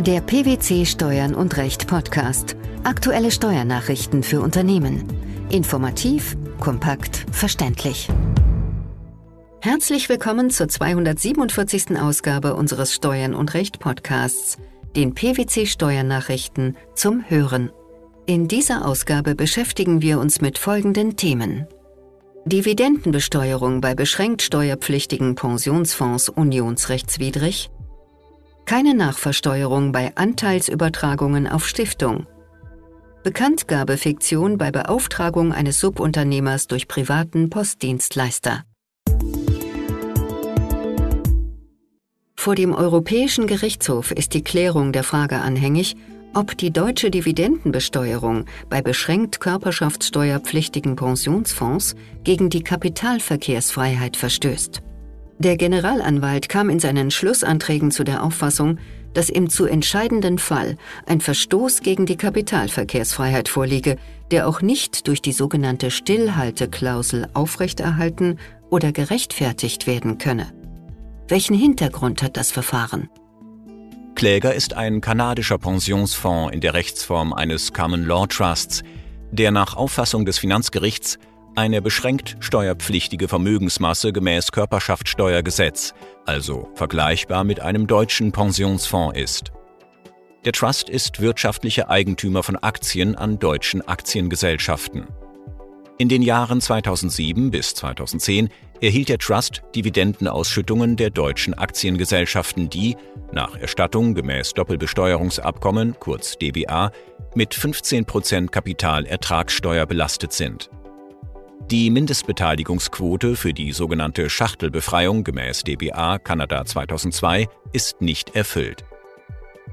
Der PwC Steuern und Recht Podcast. Aktuelle Steuernachrichten für Unternehmen. Informativ, kompakt, verständlich. Herzlich willkommen zur 247. Ausgabe unseres Steuern und Recht Podcasts, den PwC Steuernachrichten zum Hören. In dieser Ausgabe beschäftigen wir uns mit folgenden Themen. Dividendenbesteuerung bei beschränkt steuerpflichtigen Pensionsfonds unionsrechtswidrig, keine Nachversteuerung bei Anteilsübertragungen auf Stiftung. Bekanntgabefiktion bei Beauftragung eines Subunternehmers durch privaten Postdienstleister. Vor dem Europäischen Gerichtshof ist die Klärung der Frage anhängig, ob die deutsche Dividendenbesteuerung bei beschränkt körperschaftssteuerpflichtigen Pensionsfonds gegen die Kapitalverkehrsfreiheit verstößt. Der Generalanwalt kam in seinen Schlussanträgen zu der Auffassung, dass im zu entscheidenden Fall ein Verstoß gegen die Kapitalverkehrsfreiheit vorliege, der auch nicht durch die sogenannte Stillhalteklausel aufrechterhalten oder gerechtfertigt werden könne. Welchen Hintergrund hat das Verfahren? Kläger ist ein kanadischer Pensionsfonds in der Rechtsform eines Common Law Trusts, der nach Auffassung des Finanzgerichts eine beschränkt steuerpflichtige Vermögensmasse gemäß Körperschaftssteuergesetz, also vergleichbar mit einem deutschen Pensionsfonds ist. Der Trust ist wirtschaftlicher Eigentümer von Aktien an deutschen Aktiengesellschaften. In den Jahren 2007 bis 2010 erhielt der Trust Dividendenausschüttungen der deutschen Aktiengesellschaften, die, nach Erstattung gemäß Doppelbesteuerungsabkommen, kurz DBA, mit 15% Kapitalertragssteuer belastet sind. Die Mindestbeteiligungsquote für die sogenannte Schachtelbefreiung gemäß DBA Kanada 2002 ist nicht erfüllt.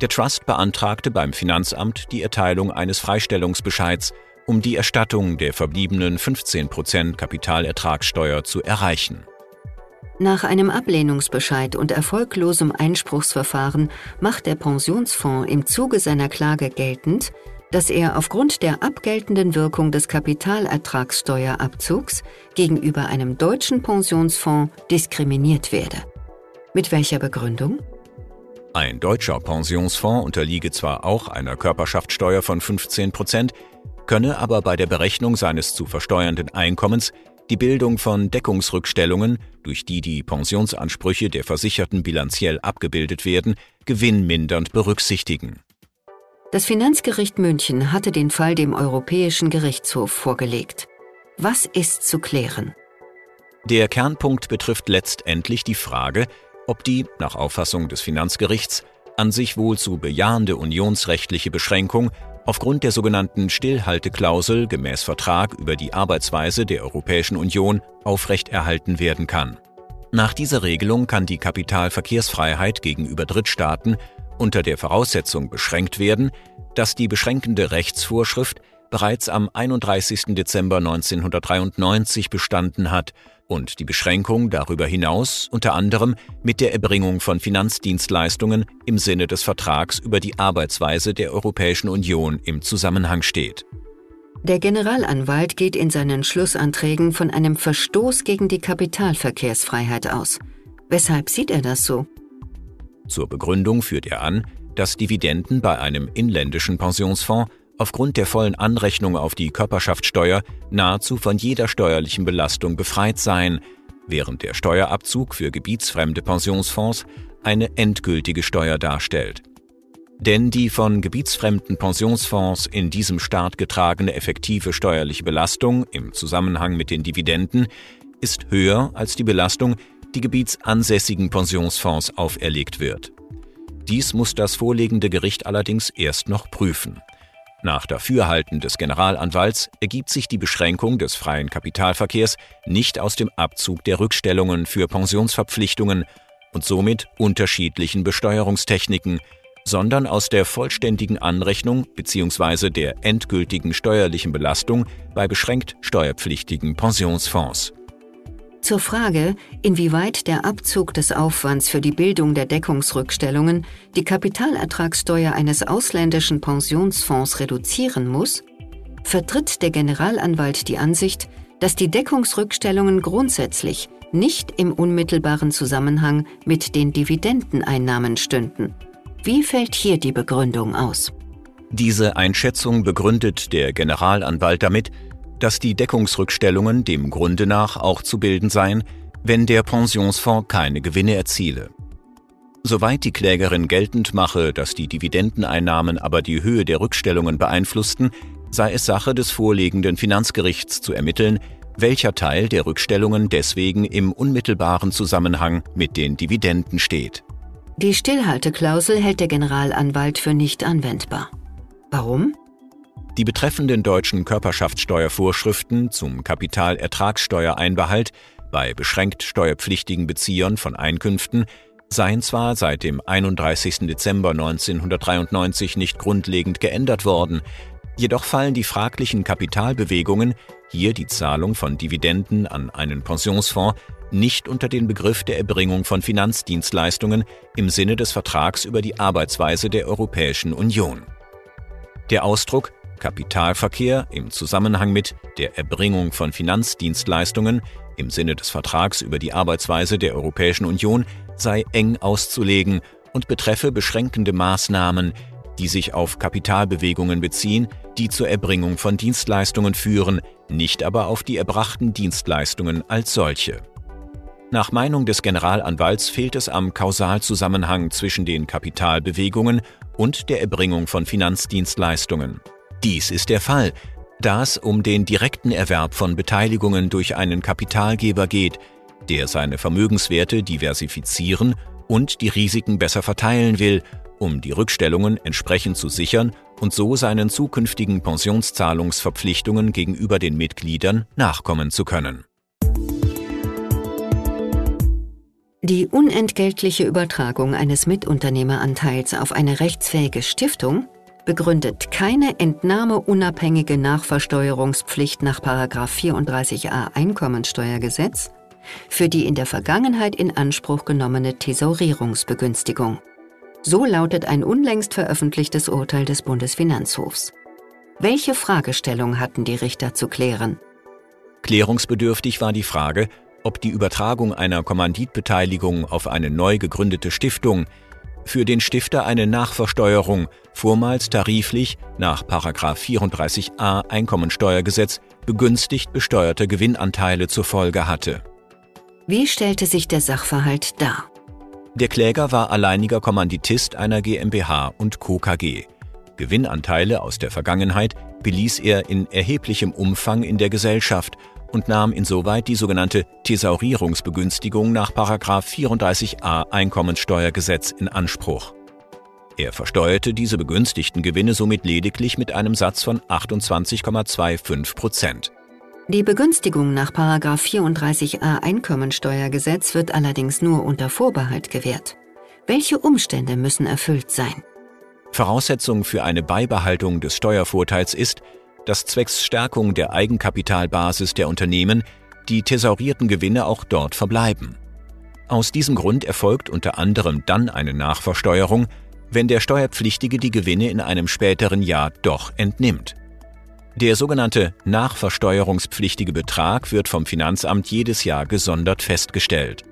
Der Trust beantragte beim Finanzamt die Erteilung eines Freistellungsbescheids, um die Erstattung der verbliebenen 15% Kapitalertragssteuer zu erreichen. Nach einem Ablehnungsbescheid und erfolglosem Einspruchsverfahren macht der Pensionsfonds im Zuge seiner Klage geltend, dass er aufgrund der abgeltenden Wirkung des Kapitalertragssteuerabzugs gegenüber einem deutschen Pensionsfonds diskriminiert werde. Mit welcher Begründung? Ein deutscher Pensionsfonds unterliege zwar auch einer Körperschaftssteuer von 15 Prozent, könne aber bei der Berechnung seines zu versteuernden Einkommens die Bildung von Deckungsrückstellungen, durch die die Pensionsansprüche der Versicherten bilanziell abgebildet werden, gewinnmindernd berücksichtigen. Das Finanzgericht München hatte den Fall dem Europäischen Gerichtshof vorgelegt. Was ist zu klären? Der Kernpunkt betrifft letztendlich die Frage, ob die, nach Auffassung des Finanzgerichts, an sich wohl zu bejahende unionsrechtliche Beschränkung aufgrund der sogenannten Stillhalteklausel gemäß Vertrag über die Arbeitsweise der Europäischen Union aufrechterhalten werden kann. Nach dieser Regelung kann die Kapitalverkehrsfreiheit gegenüber Drittstaaten unter der Voraussetzung beschränkt werden, dass die beschränkende Rechtsvorschrift bereits am 31. Dezember 1993 bestanden hat und die Beschränkung darüber hinaus unter anderem mit der Erbringung von Finanzdienstleistungen im Sinne des Vertrags über die Arbeitsweise der Europäischen Union im Zusammenhang steht. Der Generalanwalt geht in seinen Schlussanträgen von einem Verstoß gegen die Kapitalverkehrsfreiheit aus. Weshalb sieht er das so? Zur Begründung führt er an, dass Dividenden bei einem inländischen Pensionsfonds aufgrund der vollen Anrechnung auf die Körperschaftssteuer nahezu von jeder steuerlichen Belastung befreit seien, während der Steuerabzug für gebietsfremde Pensionsfonds eine endgültige Steuer darstellt. Denn die von gebietsfremden Pensionsfonds in diesem Staat getragene effektive steuerliche Belastung im Zusammenhang mit den Dividenden ist höher als die Belastung, die gebietsansässigen Pensionsfonds auferlegt wird. Dies muss das vorliegende Gericht allerdings erst noch prüfen. Nach Dafürhalten des Generalanwalts ergibt sich die Beschränkung des freien Kapitalverkehrs nicht aus dem Abzug der Rückstellungen für Pensionsverpflichtungen und somit unterschiedlichen Besteuerungstechniken, sondern aus der vollständigen Anrechnung bzw. der endgültigen steuerlichen Belastung bei beschränkt steuerpflichtigen Pensionsfonds. Zur Frage, inwieweit der Abzug des Aufwands für die Bildung der Deckungsrückstellungen die Kapitalertragssteuer eines ausländischen Pensionsfonds reduzieren muss, vertritt der Generalanwalt die Ansicht, dass die Deckungsrückstellungen grundsätzlich nicht im unmittelbaren Zusammenhang mit den Dividendeneinnahmen stünden. Wie fällt hier die Begründung aus? Diese Einschätzung begründet der Generalanwalt damit, dass die Deckungsrückstellungen dem Grunde nach auch zu bilden seien, wenn der Pensionsfonds keine Gewinne erziele. Soweit die Klägerin geltend mache, dass die Dividendeneinnahmen aber die Höhe der Rückstellungen beeinflussten, sei es Sache des vorliegenden Finanzgerichts zu ermitteln, welcher Teil der Rückstellungen deswegen im unmittelbaren Zusammenhang mit den Dividenden steht. Die Stillhalteklausel hält der Generalanwalt für nicht anwendbar. Warum? Die betreffenden deutschen Körperschaftssteuervorschriften zum Kapitalertragssteuereinbehalt bei beschränkt steuerpflichtigen Beziehern von Einkünften seien zwar seit dem 31. Dezember 1993 nicht grundlegend geändert worden, jedoch fallen die fraglichen Kapitalbewegungen, hier die Zahlung von Dividenden an einen Pensionsfonds, nicht unter den Begriff der Erbringung von Finanzdienstleistungen im Sinne des Vertrags über die Arbeitsweise der Europäischen Union. Der Ausdruck Kapitalverkehr im Zusammenhang mit der Erbringung von Finanzdienstleistungen im Sinne des Vertrags über die Arbeitsweise der Europäischen Union sei eng auszulegen und betreffe beschränkende Maßnahmen, die sich auf Kapitalbewegungen beziehen, die zur Erbringung von Dienstleistungen führen, nicht aber auf die erbrachten Dienstleistungen als solche. Nach Meinung des Generalanwalts fehlt es am Kausalzusammenhang zwischen den Kapitalbewegungen und der Erbringung von Finanzdienstleistungen. Dies ist der Fall, da es um den direkten Erwerb von Beteiligungen durch einen Kapitalgeber geht, der seine Vermögenswerte diversifizieren und die Risiken besser verteilen will, um die Rückstellungen entsprechend zu sichern und so seinen zukünftigen Pensionszahlungsverpflichtungen gegenüber den Mitgliedern nachkommen zu können. Die unentgeltliche Übertragung eines Mitunternehmeranteils auf eine rechtsfähige Stiftung begründet keine entnahmeunabhängige Nachversteuerungspflicht nach 34a Einkommensteuergesetz für die in der Vergangenheit in Anspruch genommene Thesaurierungsbegünstigung. So lautet ein unlängst veröffentlichtes Urteil des Bundesfinanzhofs. Welche Fragestellung hatten die Richter zu klären? Klärungsbedürftig war die Frage, ob die Übertragung einer Kommanditbeteiligung auf eine neu gegründete Stiftung für den Stifter eine Nachversteuerung, vormals tariflich nach 34a Einkommensteuergesetz begünstigt besteuerte Gewinnanteile zur Folge hatte. Wie stellte sich der Sachverhalt dar? Der Kläger war alleiniger Kommanditist einer GmbH und Co. KG. Gewinnanteile aus der Vergangenheit beließ er in erheblichem Umfang in der Gesellschaft und nahm insoweit die sogenannte Thesaurierungsbegünstigung nach 34a Einkommensteuergesetz in Anspruch. Er versteuerte diese begünstigten Gewinne somit lediglich mit einem Satz von 28,25 Prozent. Die Begünstigung nach 34a Einkommensteuergesetz wird allerdings nur unter Vorbehalt gewährt. Welche Umstände müssen erfüllt sein? Voraussetzung für eine Beibehaltung des Steuervorteils ist, dass zwecks Stärkung der Eigenkapitalbasis der Unternehmen die thesaurierten Gewinne auch dort verbleiben. Aus diesem Grund erfolgt unter anderem dann eine Nachversteuerung, wenn der Steuerpflichtige die Gewinne in einem späteren Jahr doch entnimmt. Der sogenannte nachversteuerungspflichtige Betrag wird vom Finanzamt jedes Jahr gesondert festgestellt.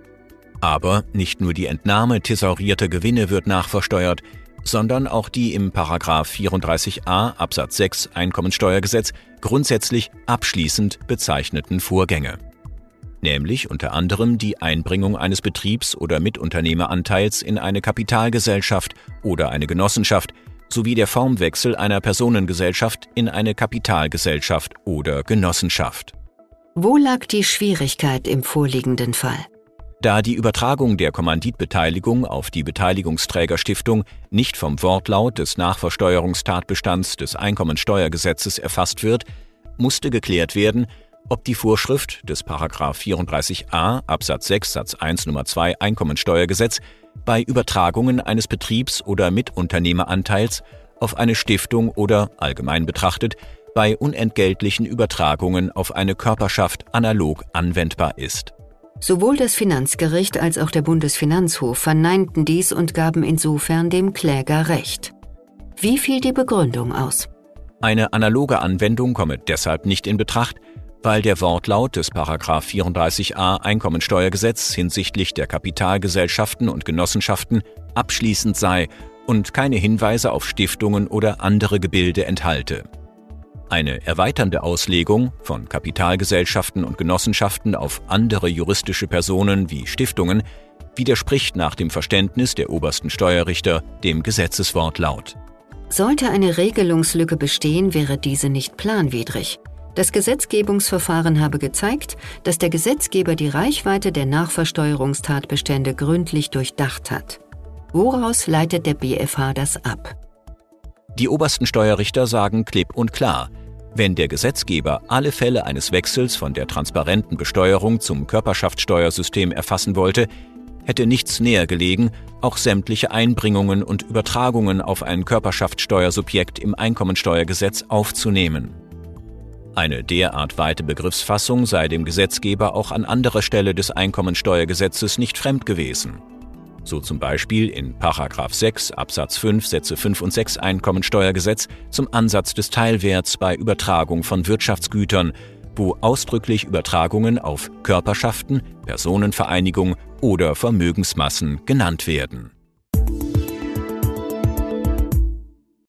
Aber nicht nur die Entnahme thesaurierter Gewinne wird nachversteuert, sondern auch die im 34a Absatz 6 Einkommensteuergesetz grundsätzlich abschließend bezeichneten Vorgänge. Nämlich unter anderem die Einbringung eines Betriebs- oder Mitunternehmeranteils in eine Kapitalgesellschaft oder eine Genossenschaft sowie der Formwechsel einer Personengesellschaft in eine Kapitalgesellschaft oder Genossenschaft. Wo lag die Schwierigkeit im vorliegenden Fall? Da die Übertragung der Kommanditbeteiligung auf die Beteiligungsträgerstiftung nicht vom Wortlaut des Nachversteuerungstatbestands des Einkommensteuergesetzes erfasst wird, musste geklärt werden, ob die Vorschrift des 34a Absatz 6 Satz 1 Nummer 2 Einkommensteuergesetz bei Übertragungen eines Betriebs- oder Mitunternehmeranteils auf eine Stiftung oder allgemein betrachtet bei unentgeltlichen Übertragungen auf eine Körperschaft analog anwendbar ist. Sowohl das Finanzgericht als auch der Bundesfinanzhof verneinten dies und gaben insofern dem Kläger Recht. Wie fiel die Begründung aus? Eine analoge Anwendung komme deshalb nicht in Betracht, weil der Wortlaut des 34a Einkommensteuergesetz hinsichtlich der Kapitalgesellschaften und Genossenschaften abschließend sei und keine Hinweise auf Stiftungen oder andere Gebilde enthalte. Eine erweiternde Auslegung von Kapitalgesellschaften und Genossenschaften auf andere juristische Personen wie Stiftungen widerspricht nach dem Verständnis der obersten Steuerrichter dem Gesetzeswortlaut. Sollte eine Regelungslücke bestehen, wäre diese nicht planwidrig. Das Gesetzgebungsverfahren habe gezeigt, dass der Gesetzgeber die Reichweite der Nachversteuerungstatbestände gründlich durchdacht hat. Woraus leitet der BFH das ab? Die obersten Steuerrichter sagen klipp und klar, wenn der Gesetzgeber alle Fälle eines Wechsels von der transparenten Besteuerung zum Körperschaftssteuersystem erfassen wollte, hätte nichts näher gelegen, auch sämtliche Einbringungen und Übertragungen auf ein Körperschaftssteuersubjekt im Einkommensteuergesetz aufzunehmen. Eine derart weite Begriffsfassung sei dem Gesetzgeber auch an anderer Stelle des Einkommensteuergesetzes nicht fremd gewesen so zum Beispiel in 6 Absatz 5 Sätze 5 und 6 Einkommensteuergesetz zum Ansatz des Teilwerts bei Übertragung von Wirtschaftsgütern, wo ausdrücklich Übertragungen auf Körperschaften, Personenvereinigung oder Vermögensmassen genannt werden.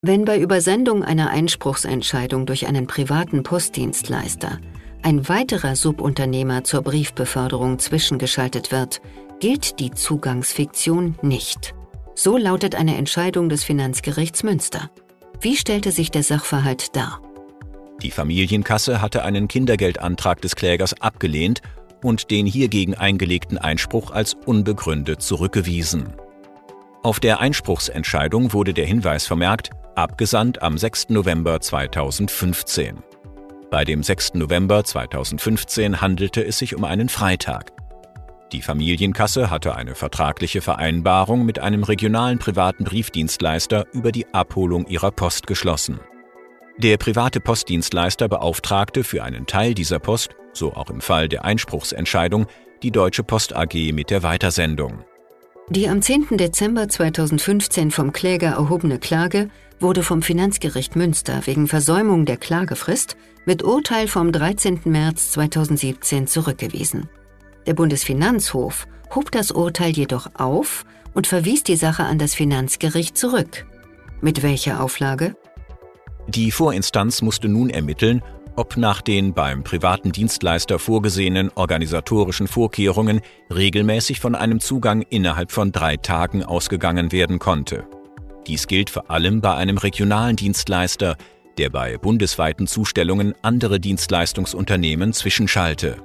Wenn bei Übersendung einer Einspruchsentscheidung durch einen privaten Postdienstleister ein weiterer Subunternehmer zur Briefbeförderung zwischengeschaltet wird, gilt die Zugangsfiktion nicht. So lautet eine Entscheidung des Finanzgerichts Münster. Wie stellte sich der Sachverhalt dar? Die Familienkasse hatte einen Kindergeldantrag des Klägers abgelehnt und den hiergegen eingelegten Einspruch als unbegründet zurückgewiesen. Auf der Einspruchsentscheidung wurde der Hinweis vermerkt, abgesandt am 6. November 2015. Bei dem 6. November 2015 handelte es sich um einen Freitag. Die Familienkasse hatte eine vertragliche Vereinbarung mit einem regionalen privaten Briefdienstleister über die Abholung ihrer Post geschlossen. Der private Postdienstleister beauftragte für einen Teil dieser Post, so auch im Fall der Einspruchsentscheidung, die Deutsche Post AG mit der Weitersendung. Die am 10. Dezember 2015 vom Kläger erhobene Klage wurde vom Finanzgericht Münster wegen Versäumung der Klagefrist mit Urteil vom 13. März 2017 zurückgewiesen. Der Bundesfinanzhof hob das Urteil jedoch auf und verwies die Sache an das Finanzgericht zurück. Mit welcher Auflage? Die Vorinstanz musste nun ermitteln, ob nach den beim privaten Dienstleister vorgesehenen organisatorischen Vorkehrungen regelmäßig von einem Zugang innerhalb von drei Tagen ausgegangen werden konnte. Dies gilt vor allem bei einem regionalen Dienstleister, der bei bundesweiten Zustellungen andere Dienstleistungsunternehmen zwischenschalte.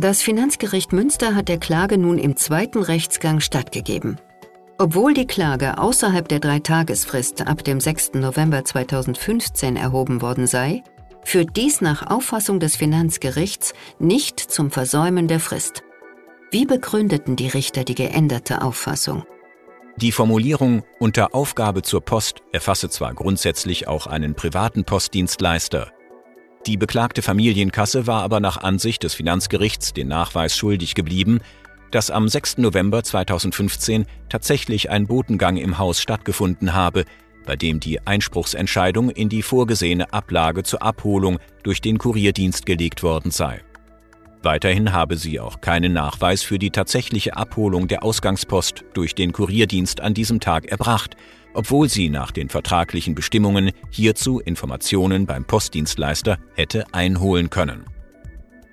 Das Finanzgericht Münster hat der Klage nun im zweiten Rechtsgang stattgegeben. Obwohl die Klage außerhalb der Dreitagesfrist ab dem 6. November 2015 erhoben worden sei, führt dies nach Auffassung des Finanzgerichts nicht zum Versäumen der Frist. Wie begründeten die Richter die geänderte Auffassung? Die Formulierung unter Aufgabe zur Post erfasse zwar grundsätzlich auch einen privaten Postdienstleister, die beklagte Familienkasse war aber nach Ansicht des Finanzgerichts den Nachweis schuldig geblieben, dass am 6. November 2015 tatsächlich ein Botengang im Haus stattgefunden habe, bei dem die Einspruchsentscheidung in die vorgesehene Ablage zur Abholung durch den Kurierdienst gelegt worden sei. Weiterhin habe sie auch keinen Nachweis für die tatsächliche Abholung der Ausgangspost durch den Kurierdienst an diesem Tag erbracht, obwohl sie nach den vertraglichen Bestimmungen hierzu Informationen beim Postdienstleister hätte einholen können.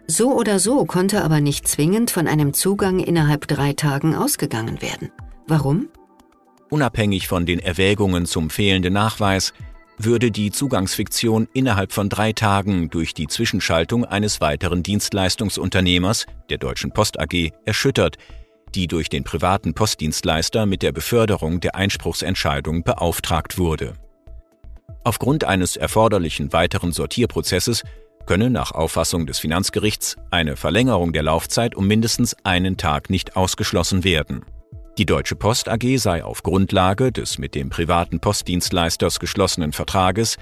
So oder so konnte aber nicht zwingend von einem Zugang innerhalb drei Tagen ausgegangen werden. Warum? Unabhängig von den Erwägungen zum fehlenden Nachweis würde die Zugangsfiktion innerhalb von drei Tagen durch die Zwischenschaltung eines weiteren Dienstleistungsunternehmers, der Deutschen Post AG, erschüttert, die durch den privaten Postdienstleister mit der Beförderung der Einspruchsentscheidung beauftragt wurde. Aufgrund eines erforderlichen weiteren Sortierprozesses könne nach Auffassung des Finanzgerichts eine Verlängerung der Laufzeit um mindestens einen Tag nicht ausgeschlossen werden. Die Deutsche Post AG sei auf Grundlage des mit dem privaten Postdienstleisters geschlossenen Vertrages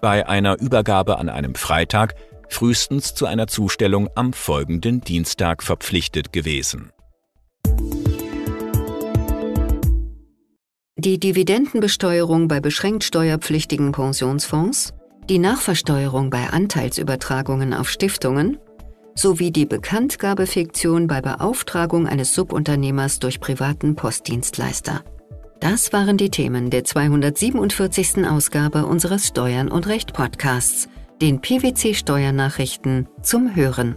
bei einer Übergabe an einem Freitag frühestens zu einer Zustellung am folgenden Dienstag verpflichtet gewesen. Die Dividendenbesteuerung bei beschränkt steuerpflichtigen Pensionsfonds, die Nachversteuerung bei Anteilsübertragungen auf Stiftungen sowie die Bekanntgabefiktion bei Beauftragung eines Subunternehmers durch privaten Postdienstleister. Das waren die Themen der 247. Ausgabe unseres Steuern und Recht Podcasts, den PwC Steuernachrichten zum Hören.